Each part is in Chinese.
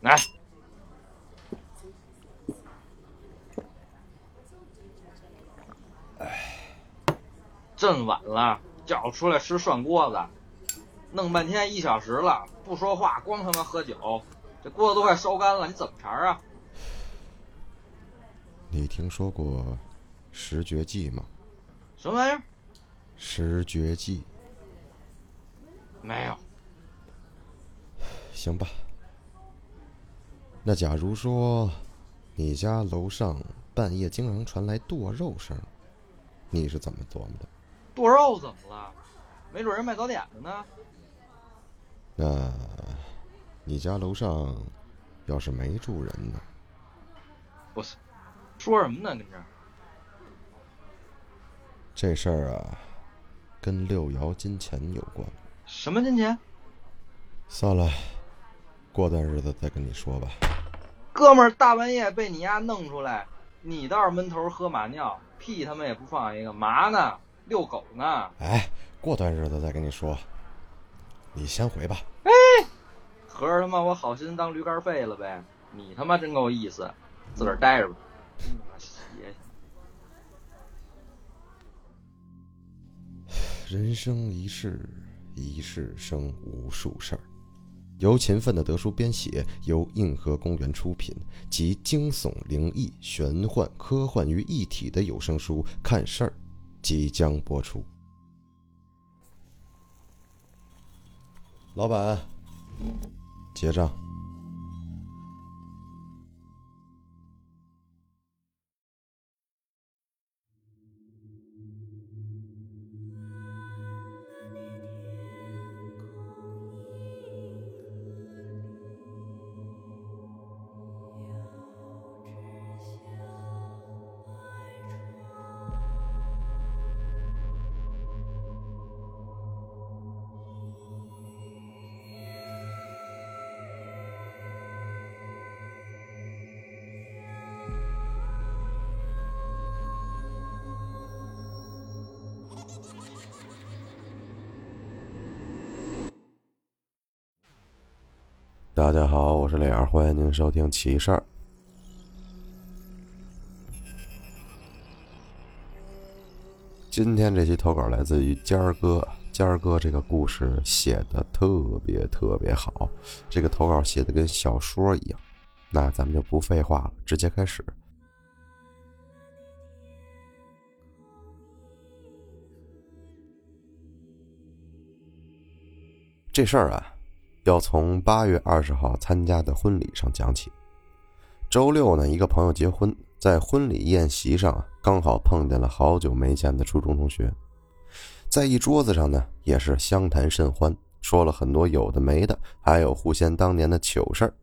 来，哎，真晚了，叫我出来吃涮锅子，弄半天一小时了，不说话，光他妈喝酒，这锅子都快烧干了，你怎么茬啊？你听说过十绝技吗？什么玩意儿？十绝技？没有。行吧。那假如说，你家楼上半夜经常传来剁肉声，你是怎么琢磨的？剁肉怎么了？没准人卖早点的呢。那，你家楼上要是没住人呢？不是，说什么呢？跟这。这事儿啊，跟六爻金钱有关。什么金钱？算了，过段日子再跟你说吧。哥们儿，大半夜被你丫弄出来，你倒是闷头喝马尿，屁他妈也不放一个，嘛呢？遛狗呢？哎，过段日子再跟你说。你先回吧。哎，合着他妈我好心当驴肝肺了呗？你他妈真够意思，自个儿待着吧。人生一世，一世生无数事儿。由勤奋的德叔编写，由硬核公园出品，集惊悚、灵异、玄幻、科幻于一体的有声书《看事儿》，即将播出。老板，结账。大家好，我是磊儿，欢迎您收听奇事儿。今天这期投稿来自于尖儿哥，尖儿哥这个故事写的特别特别好，这个投稿写的跟小说一样。那咱们就不废话了，直接开始。这事儿啊。要从八月二十号参加的婚礼上讲起。周六呢，一个朋友结婚，在婚礼宴席上啊刚好碰见了好久没见的初中同学，在一桌子上呢，也是相谈甚欢，说了很多有的没的，还有互相当年的糗事儿。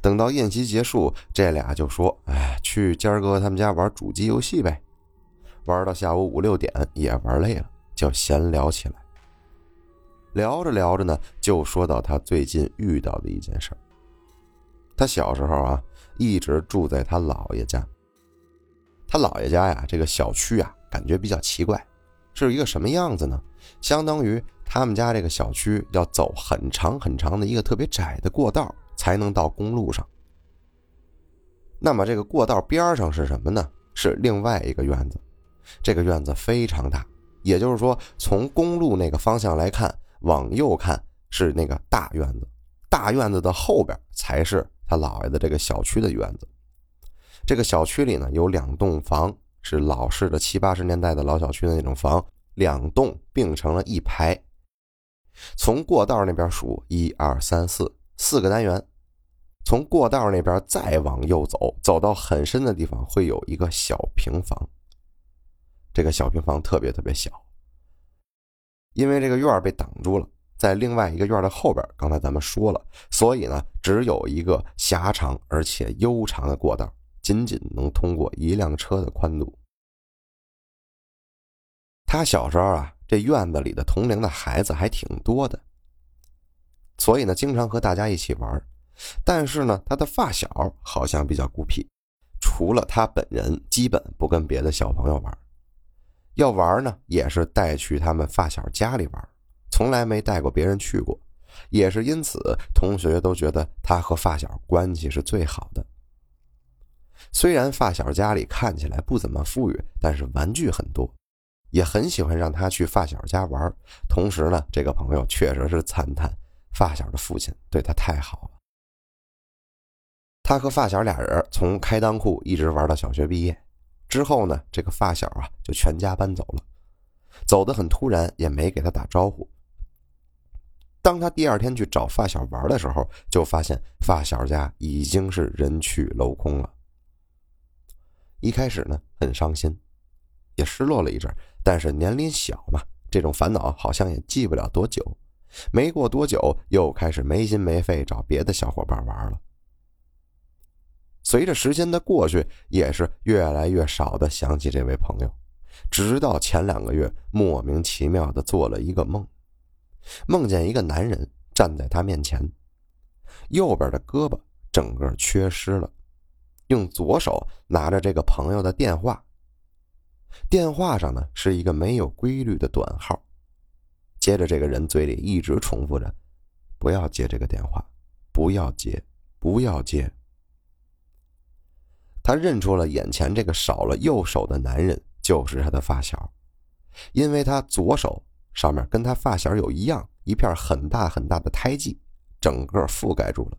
等到宴席结束，这俩就说：“哎，去尖儿哥他们家玩主机游戏呗。”玩到下午五六点，也玩累了，就闲聊起来。聊着聊着呢，就说到他最近遇到的一件事他小时候啊，一直住在他姥爷家。他姥爷家呀，这个小区啊，感觉比较奇怪，是一个什么样子呢？相当于他们家这个小区要走很长很长的一个特别窄的过道，才能到公路上。那么这个过道边上是什么呢？是另外一个院子。这个院子非常大，也就是说，从公路那个方向来看。往右看是那个大院子，大院子的后边才是他姥爷的这个小区的院子。这个小区里呢有两栋房，是老式的七八十年代的老小区的那种房，两栋并成了一排。从过道那边数一二三四四个单元，从过道那边再往右走，走到很深的地方会有一个小平房。这个小平房特别特别小。因为这个院被挡住了，在另外一个院的后边，刚才咱们说了，所以呢，只有一个狭长而且悠长的过道，仅仅能通过一辆车的宽度。他小时候啊，这院子里的同龄的孩子还挺多的，所以呢，经常和大家一起玩。但是呢，他的发小好像比较孤僻，除了他本人，基本不跟别的小朋友玩。要玩呢，也是带去他们发小家里玩，从来没带过别人去过。也是因此，同学都觉得他和发小关系是最好的。虽然发小家里看起来不怎么富裕，但是玩具很多，也很喜欢让他去发小家玩。同时呢，这个朋友确实是赞叹发小的父亲对他太好了。他和发小俩人从开裆裤一直玩到小学毕业，之后呢，这个发小啊就全家搬走了，走得很突然，也没给他打招呼。当他第二天去找发小玩的时候，就发现发小家已经是人去楼空了。一开始呢，很伤心，也失落了一阵，但是年龄小嘛，这种烦恼好像也记不了多久。没过多久，又开始没心没肺找别的小伙伴玩了。随着时间的过去，也是越来越少的想起这位朋友，直到前两个月，莫名其妙的做了一个梦，梦见一个男人站在他面前，右边的胳膊整个缺失了，用左手拿着这个朋友的电话，电话上呢是一个没有规律的短号，接着这个人嘴里一直重复着：“不要接这个电话，不要接，不要接。”他认出了眼前这个少了右手的男人就是他的发小，因为他左手上面跟他发小有一样一片很大很大的胎记，整个覆盖住了。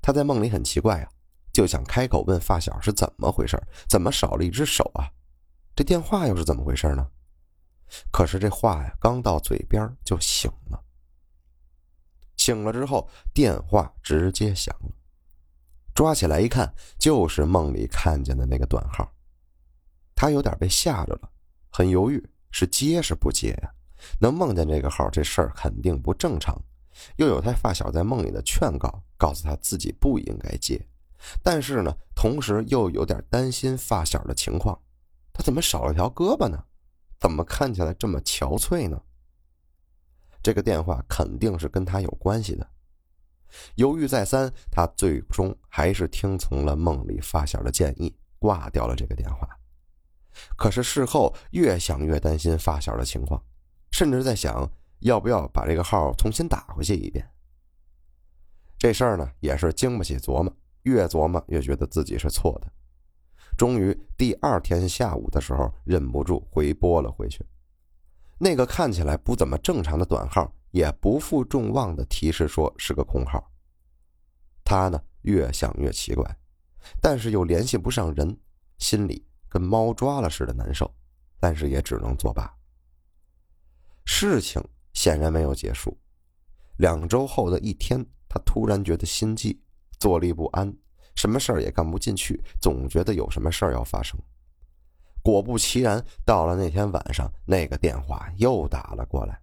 他在梦里很奇怪啊，就想开口问发小是怎么回事，怎么少了一只手啊？这电话又是怎么回事呢？可是这话呀刚到嘴边就醒了，醒了之后电话直接响了。抓起来一看，就是梦里看见的那个短号。他有点被吓着了，很犹豫，是接是不接呀？能梦见这个号，这事儿肯定不正常。又有他发小在梦里的劝告，告诉他自己不应该接。但是呢，同时又有点担心发小的情况。他怎么少了条胳膊呢？怎么看起来这么憔悴呢？这个电话肯定是跟他有关系的。犹豫再三，他最终还是听从了梦里发小的建议，挂掉了这个电话。可是事后越想越担心发小的情况，甚至在想要不要把这个号重新打回去一遍。这事儿呢，也是经不起琢磨，越琢磨越觉得自己是错的。终于第二天下午的时候，忍不住回拨了回去。那个看起来不怎么正常的短号。也不负众望的提示说是个空号。他呢越想越奇怪，但是又联系不上人，心里跟猫抓了似的难受，但是也只能作罢。事情显然没有结束。两周后的一天，他突然觉得心悸，坐立不安，什么事儿也干不进去，总觉得有什么事儿要发生。果不其然，到了那天晚上，那个电话又打了过来。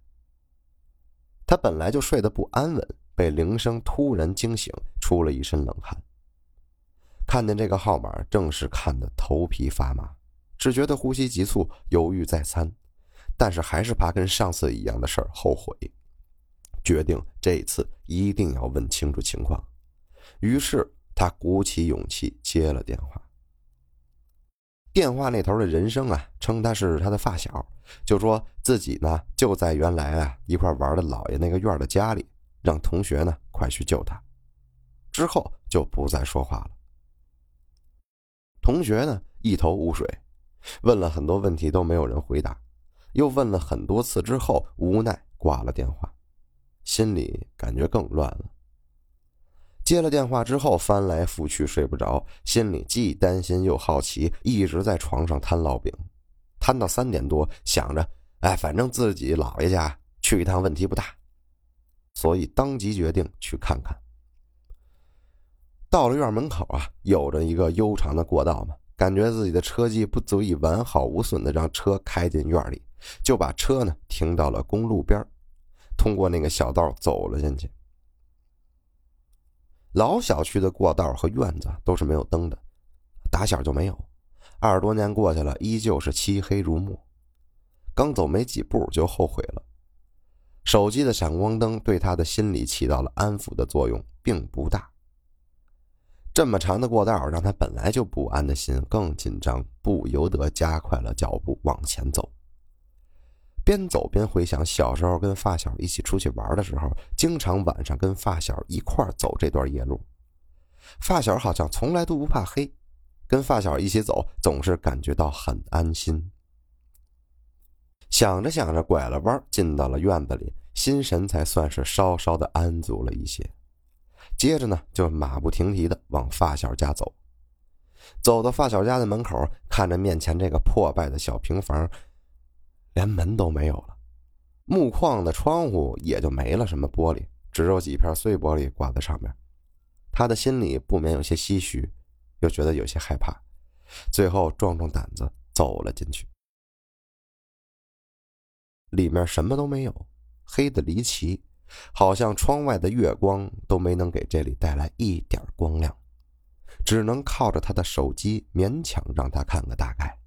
他本来就睡得不安稳，被铃声突然惊醒，出了一身冷汗。看见这个号码，正是看得头皮发麻，只觉得呼吸急促，犹豫再三，但是还是怕跟上次一样的事儿后悔，决定这一次一定要问清楚情况。于是他鼓起勇气接了电话。电话那头的人声啊，称他是他的发小，就说自己呢就在原来啊一块玩的姥爷那个院的家里，让同学呢快去救他。之后就不再说话了。同学呢一头雾水，问了很多问题都没有人回答，又问了很多次之后，无奈挂了电话，心里感觉更乱了。接了电话之后，翻来覆去睡不着，心里既担心又好奇，一直在床上摊烙饼，摊到三点多，想着，哎，反正自己姥爷家去一趟问题不大，所以当即决定去看看。到了院门口啊，有着一个悠长的过道嘛，感觉自己的车技不足以完好无损的让车开进院里，就把车呢停到了公路边，通过那个小道走了进去。老小区的过道和院子都是没有灯的，打小就没有。二十多年过去了，依旧是漆黑如墨。刚走没几步就后悔了。手机的闪光灯对他的心理起到了安抚的作用，并不大。这么长的过道让他本来就不安的心更紧张，不由得加快了脚步往前走。边走边回想小时候跟发小一起出去玩的时候，经常晚上跟发小一块走这段夜路。发小好像从来都不怕黑，跟发小一起走总是感觉到很安心。想着想着，拐了弯，进到了院子里，心神才算是稍稍的安足了一些。接着呢，就马不停蹄的往发小家走。走到发小家的门口，看着面前这个破败的小平房，连门都没有了，木框的窗户也就没了，什么玻璃，只有几片碎玻璃挂在上面。他的心里不免有些唏嘘，又觉得有些害怕，最后壮壮胆子走了进去。里面什么都没有，黑的离奇，好像窗外的月光都没能给这里带来一点光亮，只能靠着他的手机勉强让他看个大概。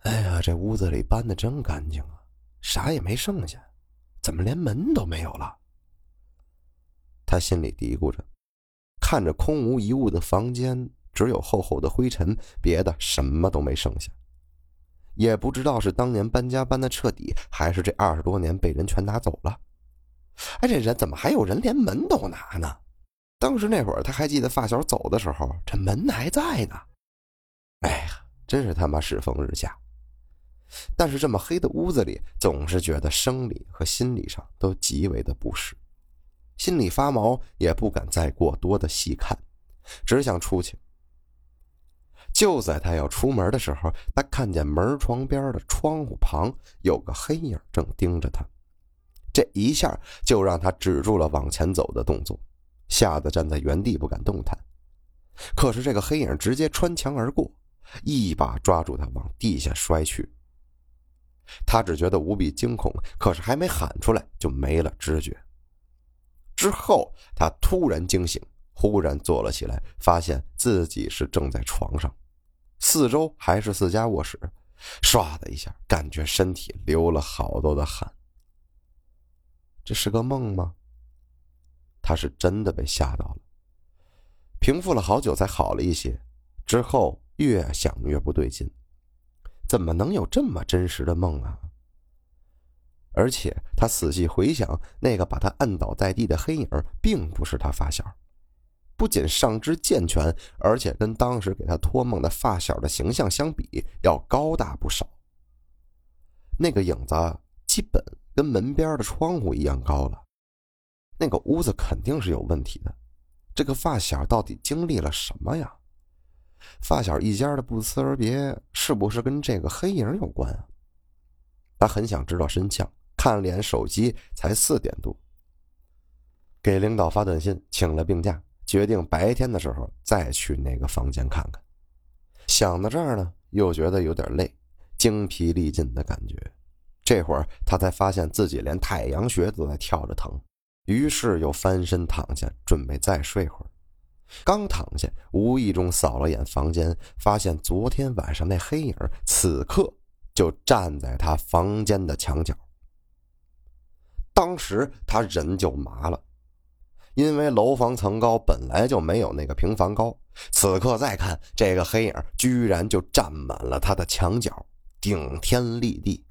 哎呀，这屋子里搬的真干净啊，啥也没剩下，怎么连门都没有了？他心里嘀咕着，看着空无一物的房间，只有厚厚的灰尘，别的什么都没剩下。也不知道是当年搬家搬的彻底，还是这二十多年被人全拿走了。哎，这人怎么还有人连门都拿呢？当时那会儿他还记得发小走的时候，这门还在呢。哎呀，真是他妈世风日下。但是这么黑的屋子里，总是觉得生理和心理上都极为的不适，心里发毛，也不敢再过多的细看，只想出去。就在他要出门的时候，他看见门床边的窗户旁有个黑影正盯着他，这一下就让他止住了往前走的动作，吓得站在原地不敢动弹。可是这个黑影直接穿墙而过，一把抓住他往地下摔去。他只觉得无比惊恐，可是还没喊出来就没了知觉。之后他突然惊醒。忽然坐了起来，发现自己是正在床上，四周还是四家卧室，唰的一下，感觉身体流了好多的汗。这是个梦吗？他是真的被吓到了，平复了好久才好了一些，之后越想越不对劲，怎么能有这么真实的梦啊？而且他仔细回想，那个把他按倒在地的黑影，并不是他发小。不仅上肢健全，而且跟当时给他托梦的发小的形象相比，要高大不少。那个影子基本跟门边的窗户一样高了，那个屋子肯定是有问题的。这个发小到底经历了什么呀？发小一家的不辞而别，是不是跟这个黑影有关啊？他很想知道真相。看脸手机，才四点多，给领导发短信，请了病假。决定白天的时候再去那个房间看看。想到这儿呢，又觉得有点累，精疲力尽的感觉。这会儿他才发现自己连太阳穴都在跳着疼，于是又翻身躺下，准备再睡会儿。刚躺下，无意中扫了眼房间，发现昨天晚上那黑影此刻就站在他房间的墙角。当时他人就麻了。因为楼房层高本来就没有那个平房高，此刻再看这个黑影，居然就占满了他的墙角，顶天立地。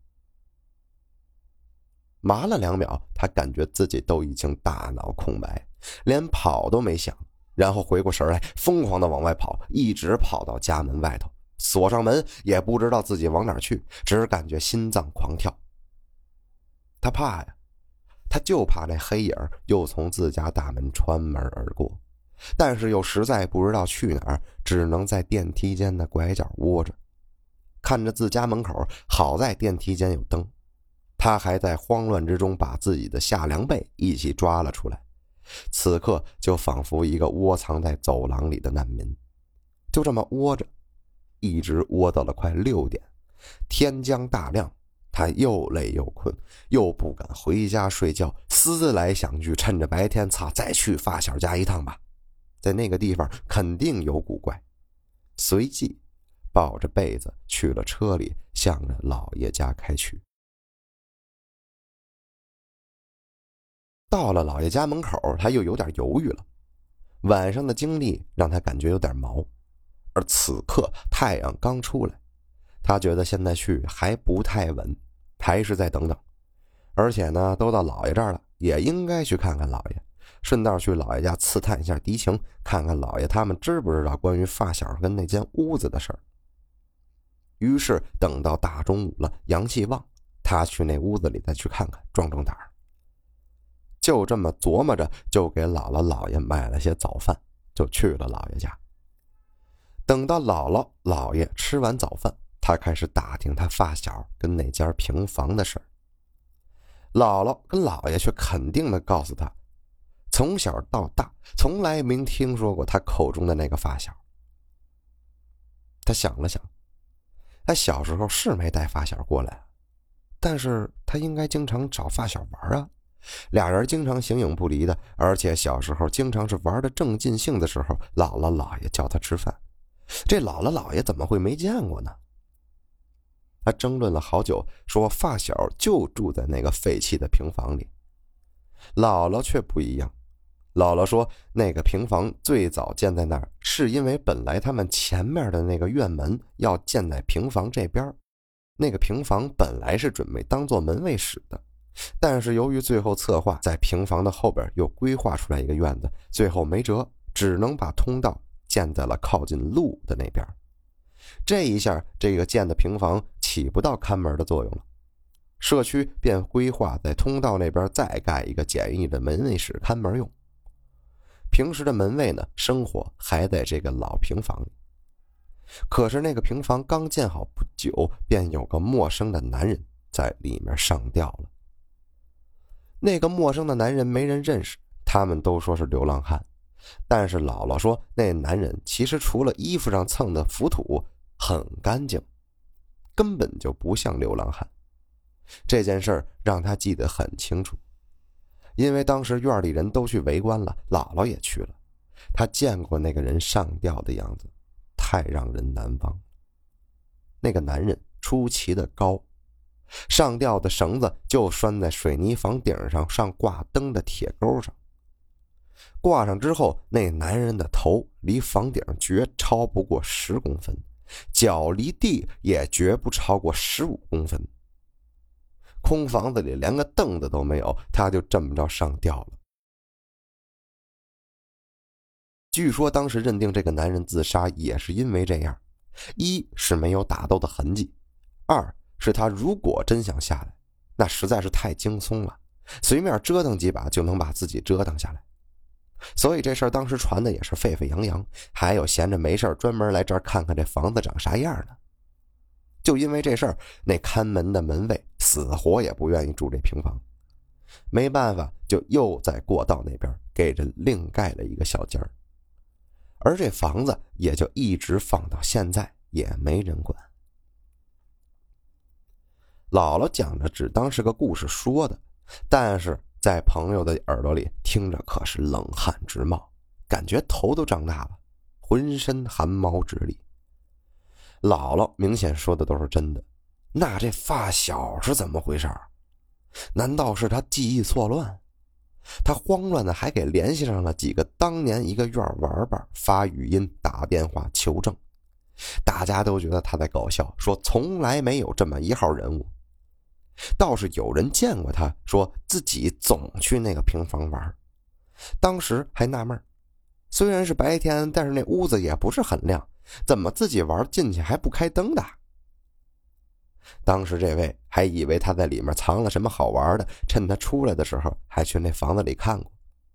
麻了两秒，他感觉自己都已经大脑空白，连跑都没想，然后回过神来，疯狂的往外跑，一直跑到家门外头，锁上门，也不知道自己往哪去，只感觉心脏狂跳。他怕呀。他就怕那黑影又从自家大门穿门而过，但是又实在不知道去哪儿，只能在电梯间的拐角窝着，看着自家门口。好在电梯间有灯，他还在慌乱之中把自己的夏凉被一起抓了出来。此刻就仿佛一个窝藏在走廊里的难民，就这么窝着，一直窝到了快六点，天将大亮。他又累又困，又不敢回家睡觉，思来想去，趁着白天，擦，再去发小家一趟吧，在那个地方肯定有古怪。随即，抱着被子去了车里，向着老爷家开去。到了老爷家门口，他又有点犹豫了。晚上的经历让他感觉有点毛，而此刻太阳刚出来。他觉得现在去还不太稳，还是再等等。而且呢，都到老爷这儿了，也应该去看看老爷，顺道去老爷家刺探一下敌情，看看老爷他们知不知道关于发小跟那间屋子的事儿。于是等到大中午了，阳气旺，他去那屋子里再去看看，壮壮胆儿。就这么琢磨着，就给姥姥姥爷买了些早饭，就去了姥爷家。等到姥姥姥爷吃完早饭，他开始打听他发小跟那间平房的事。姥姥跟姥爷却肯定的告诉他，从小到大从来没听说过他口中的那个发小。他想了想，他小时候是没带发小过来，但是他应该经常找发小玩啊。俩人经常形影不离的，而且小时候经常是玩的正尽兴的时候，姥姥姥爷叫他吃饭，这姥姥姥爷怎么会没见过呢？他争论了好久，说发小就住在那个废弃的平房里。姥姥却不一样，姥姥说那个平房最早建在那儿，是因为本来他们前面的那个院门要建在平房这边，那个平房本来是准备当做门卫室的。但是由于最后策划在平房的后边又规划出来一个院子，最后没辙，只能把通道建在了靠近路的那边。这一下，这个建的平房起不到看门的作用了，社区便规划在通道那边再盖一个简易的门卫室看门用。平时的门卫呢，生活还在这个老平房里。可是那个平房刚建好不久，便有个陌生的男人在里面上吊了。那个陌生的男人没人认识，他们都说是流浪汉。但是姥姥说，那男人其实除了衣服上蹭的浮土很干净，根本就不像流浪汉。这件事让他记得很清楚，因为当时院里人都去围观了，姥姥也去了。他见过那个人上吊的样子，太让人难忘。那个男人出奇的高。上吊的绳子就拴在水泥房顶上上挂灯的铁钩上。挂上之后，那男人的头离房顶绝超不过十公分，脚离地也绝不超过十五公分。空房子里连个凳子都没有，他就这么着上吊了。据说当时认定这个男人自杀也是因为这样：一是没有打斗的痕迹，二。是他如果真想下来，那实在是太轻松了，随便折腾几把就能把自己折腾下来。所以这事儿当时传的也是沸沸扬扬，还有闲着没事专门来这儿看看这房子长啥样呢。就因为这事儿，那看门的门卫死活也不愿意住这平房，没办法，就又在过道那边给人另盖了一个小间儿，而这房子也就一直放到现在，也没人管。姥姥讲着只当是个故事说的，但是在朋友的耳朵里听着可是冷汗直冒，感觉头都胀大了，浑身汗毛直立。姥姥明显说的都是真的，那这发小是怎么回事儿？难道是他记忆错乱？他慌乱的还给联系上了几个当年一个院玩伴，发语音打电话求证，大家都觉得他在搞笑，说从来没有这么一号人物。倒是有人见过他，说自己总去那个平房玩。当时还纳闷虽然是白天，但是那屋子也不是很亮，怎么自己玩进去还不开灯的？当时这位还以为他在里面藏了什么好玩的，趁他出来的时候还去那房子里看过，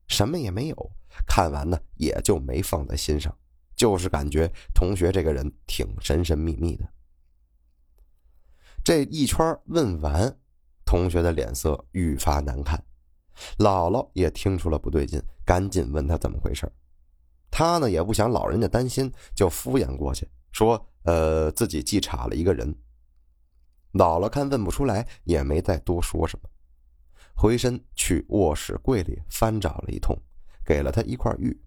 什么也没有。看完呢，也就没放在心上，就是感觉同学这个人挺神神秘秘的。这一圈问完，同学的脸色愈发难看，姥姥也听出了不对劲，赶紧问他怎么回事。他呢也不想老人家担心，就敷衍过去说：“呃，自己记岔了一个人。”姥姥看问不出来，也没再多说什么，回身去卧室柜里翻找了一通，给了他一块玉，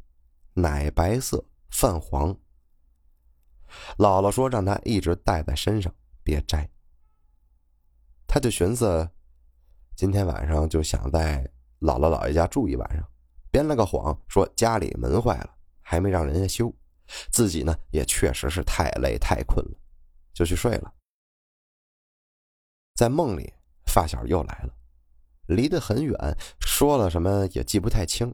奶白色泛黄。姥姥说让他一直带在身上，别摘。他就寻思，今天晚上就想在姥姥姥爷家住一晚上，编了个谎说家里门坏了，还没让人家修，自己呢也确实是太累太困了，就去睡了。在梦里，发小又来了，离得很远，说了什么也记不太清，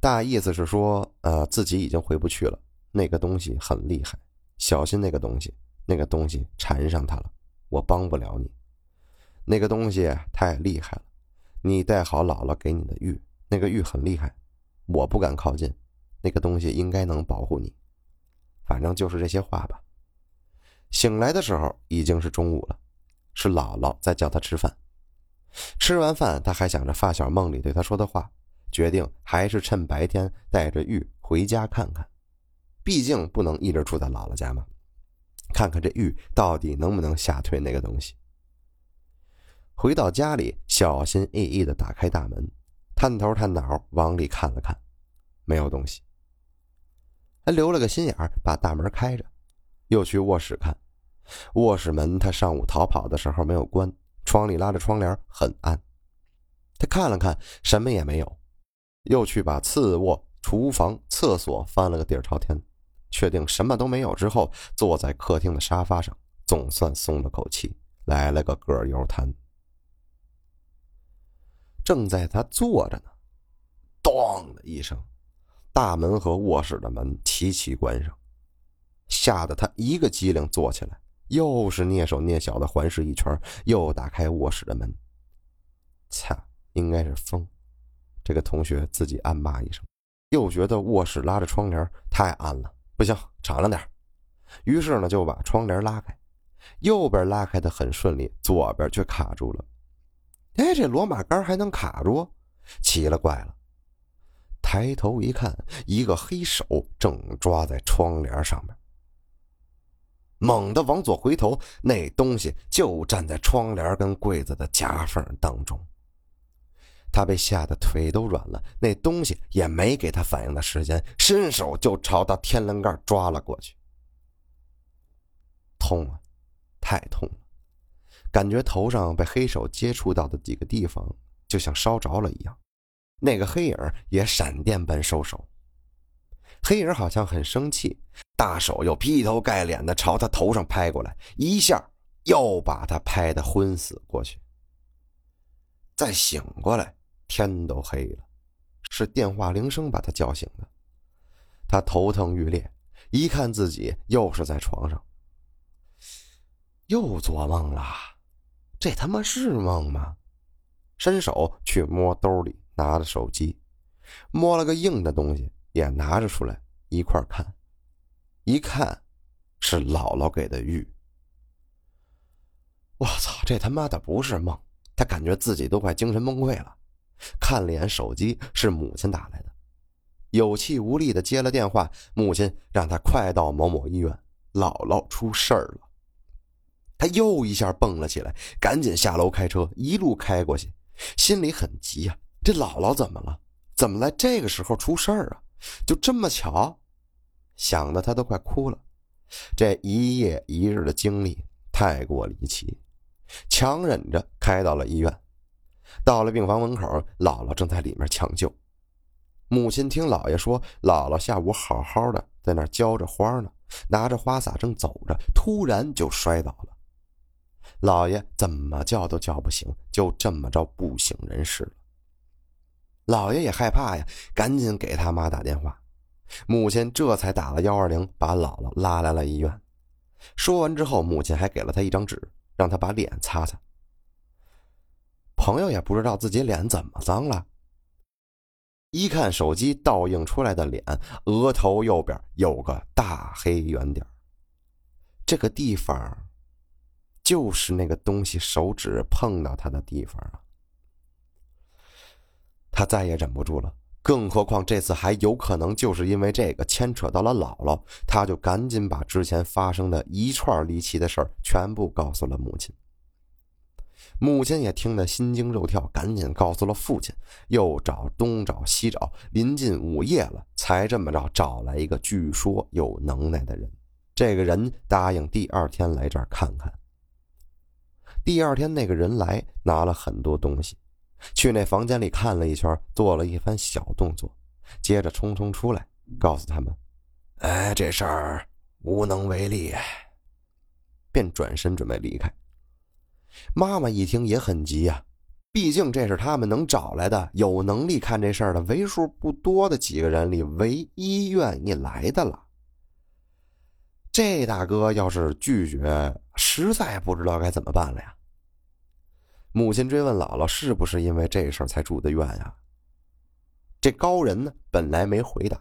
大意思是说，呃，自己已经回不去了。那个东西很厉害，小心那个东西，那个东西缠上他了，我帮不了你。那个东西太厉害了，你带好姥姥给你的玉，那个玉很厉害，我不敢靠近。那个东西应该能保护你，反正就是这些话吧。醒来的时候已经是中午了。是姥姥在叫他吃饭，吃完饭他还想着发小梦里对他说的话，决定还是趁白天带着玉回家看看，毕竟不能一直住在姥姥家嘛，看看这玉到底能不能吓退那个东西。回到家里，小心翼翼地打开大门，探头探脑往里看了看，没有东西，还留了个心眼把大门开着，又去卧室看。卧室门，他上午逃跑的时候没有关，窗里拉着窗帘，很暗。他看了看，什么也没有，又去把次卧、厨房、厕所翻了个底儿朝天，确定什么都没有之后，坐在客厅的沙发上，总算松了口气，来了个葛优瘫。正在他坐着呢，咚的一声，大门和卧室的门齐齐关上，吓得他一个机灵坐起来。又是蹑手蹑脚的环视一圈，又打开卧室的门。擦，应该是风。这个同学自己暗骂一声，又觉得卧室拉着窗帘太暗了，不行，敞亮点。于是呢，就把窗帘拉开，右边拉开的很顺利，左边却卡住了。哎，这罗马杆还能卡住？奇了怪了！抬头一看，一个黑手正抓在窗帘上面。猛地往左回头，那东西就站在窗帘跟柜子的夹缝当中。他被吓得腿都软了，那东西也没给他反应的时间，伸手就朝他天灵盖抓了过去。痛啊，太痛了！感觉头上被黑手接触到的几个地方就像烧着了一样。那个黑影也闪电般收手。黑影好像很生气，大手又劈头盖脸的朝他头上拍过来，一下又把他拍的昏死过去。再醒过来，天都黑了，是电话铃声把他叫醒的。他头疼欲裂，一看自己又是在床上，又做梦了，这他妈是梦吗？伸手去摸兜里拿的手机，摸了个硬的东西。也拿着出来一块看，一看是姥姥给的玉。我操，这他妈的不是梦！他感觉自己都快精神崩溃了。看了眼手机，是母亲打来的，有气无力的接了电话。母亲让他快到某某医院，姥姥出事儿了。他又一下蹦了起来，赶紧下楼开车，一路开过去，心里很急呀。这姥姥怎么了？怎么在这个时候出事儿啊？就这么巧，想的他都快哭了。这一夜一日的经历太过离奇，强忍着开到了医院。到了病房门口，姥姥正在里面抢救。母亲听姥爷说，姥姥下午好好的在那浇着花呢，拿着花洒正走着，突然就摔倒了。姥爷怎么叫都叫不醒，就这么着不省人事了。老爷也害怕呀，赶紧给他妈打电话，母亲这才打了幺二零，把姥姥拉来了医院。说完之后，母亲还给了他一张纸，让他把脸擦擦。朋友也不知道自己脸怎么脏了，一看手机倒映出来的脸，额头右边有个大黑圆点，这个地方就是那个东西手指碰到他的地方啊。他再也忍不住了，更何况这次还有可能就是因为这个牵扯到了姥姥，他就赶紧把之前发生的一串离奇的事儿全部告诉了母亲。母亲也听得心惊肉跳，赶紧告诉了父亲，又找东找西找，临近午夜了，才这么着找来一个据说有能耐的人。这个人答应第二天来这儿看看。第二天，那个人来拿了很多东西。去那房间里看了一圈，做了一番小动作，接着匆匆出来，告诉他们：“哎，这事儿无能为力。”便转身准备离开。妈妈一听也很急呀，毕竟这是他们能找来的有能力看这事儿的为数不多的几个人里唯一愿意来的了。这大哥要是拒绝，实在不知道该怎么办了呀。母亲追问姥姥是不是因为这事儿才住的院呀？这高人呢，本来没回答，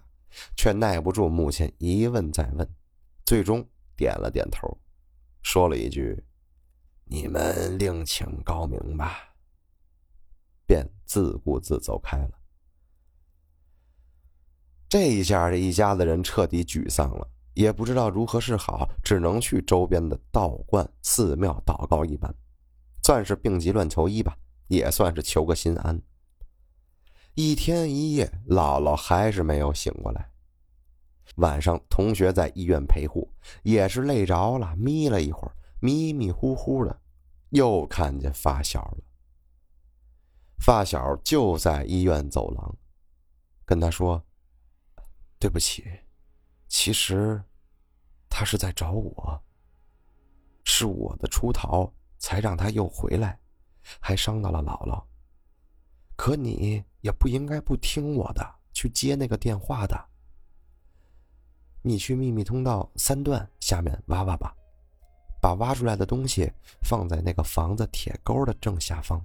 却耐不住母亲一问再问，最终点了点头，说了一句：“你们另请高明吧。”便自顾自走开了。这一下，这一家子人彻底沮丧了，也不知道如何是好，只能去周边的道观、寺庙祷告一番，算是病急乱求医吧，也算是求个心安。一天一夜，姥姥还是没有醒过来。晚上，同学在医院陪护，也是累着了，眯了一会儿，迷迷糊糊的，又看见发小了。发小就在医院走廊，跟他说：“对不起，其实他是在找我，是我的出逃才让他又回来，还伤到了姥姥。可你……”也不应该不听我的，去接那个电话的。你去秘密通道三段下面挖挖吧，把挖出来的东西放在那个房子铁钩的正下方。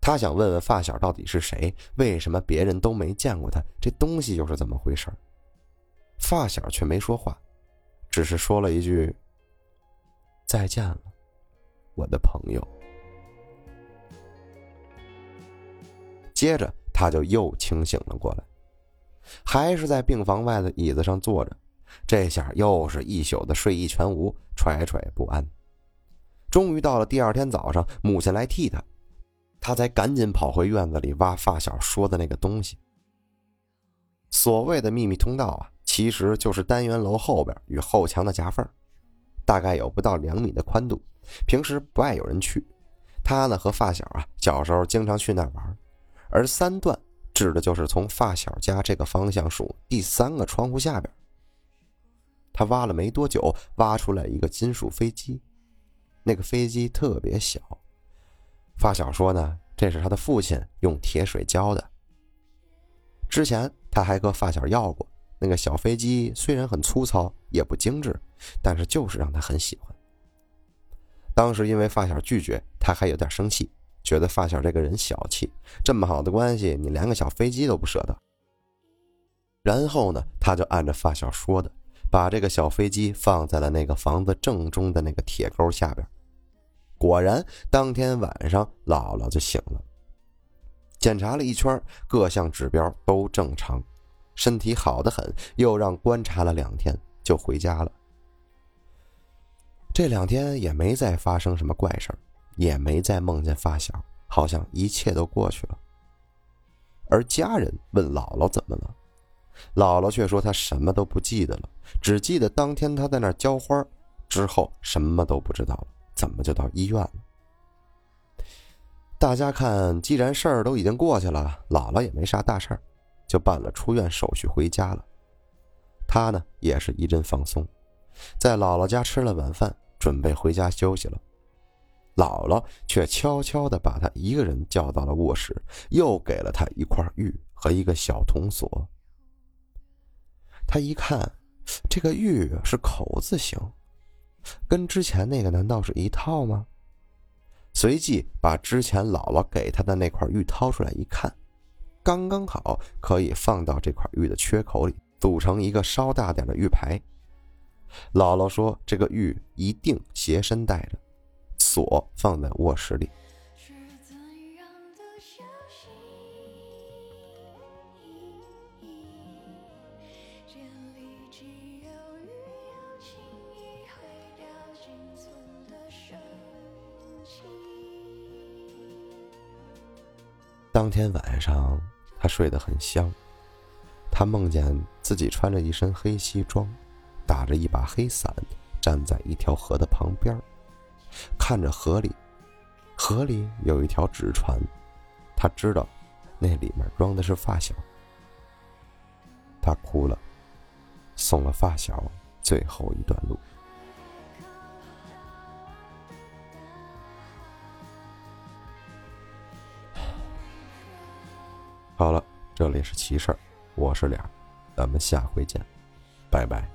他想问问发小到底是谁，为什么别人都没见过他，这东西又是怎么回事？发小却没说话，只是说了一句：“再见了，我的朋友。”接着他就又清醒了过来，还是在病房外的椅子上坐着，这下又是一宿的睡意全无，惴惴不安。终于到了第二天早上，母亲来替他，他才赶紧跑回院子里挖发小说的那个东西。所谓的秘密通道啊，其实就是单元楼后边与后墙的夹缝，大概有不到两米的宽度，平时不爱有人去。他呢和发小啊，小时候经常去那玩。而三段指的就是从发小家这个方向数第三个窗户下边。他挖了没多久，挖出来一个金属飞机，那个飞机特别小。发小说呢，这是他的父亲用铁水浇的。之前他还和发小要过那个小飞机，虽然很粗糙，也不精致，但是就是让他很喜欢。当时因为发小拒绝，他还有点生气。觉得发小这个人小气，这么好的关系，你连个小飞机都不舍得。然后呢，他就按照发小说的，把这个小飞机放在了那个房子正中的那个铁钩下边。果然，当天晚上姥姥就醒了，检查了一圈，各项指标都正常，身体好的很，又让观察了两天，就回家了。这两天也没再发生什么怪事。也没再梦见发小，好像一切都过去了。而家人问姥姥怎么了，姥姥却说她什么都不记得了，只记得当天她在那儿浇花，之后什么都不知道了。怎么就到医院了？大家看，既然事儿都已经过去了，姥姥也没啥大事儿，就办了出院手续回家了。他呢，也是一阵放松，在姥姥家吃了晚饭，准备回家休息了。姥姥却悄悄地把他一个人叫到了卧室，又给了他一块玉和一个小铜锁。他一看，这个玉是口字形，跟之前那个难道是一套吗？随即把之前姥姥给他的那块玉掏出来一看，刚刚好可以放到这块玉的缺口里，组成一个稍大点的玉牌。姥姥说：“这个玉一定携身带着。”锁放在卧室里。当天晚上，他睡得很香。他梦见自己穿着一身黑西装打着一把黑伞站在一条河的旁边看着河里河里有一条纸船他知道那里面装的是发小。他哭了送了发小最后一段路。好了这里是奇事儿。我是俩，咱们下回见，拜拜。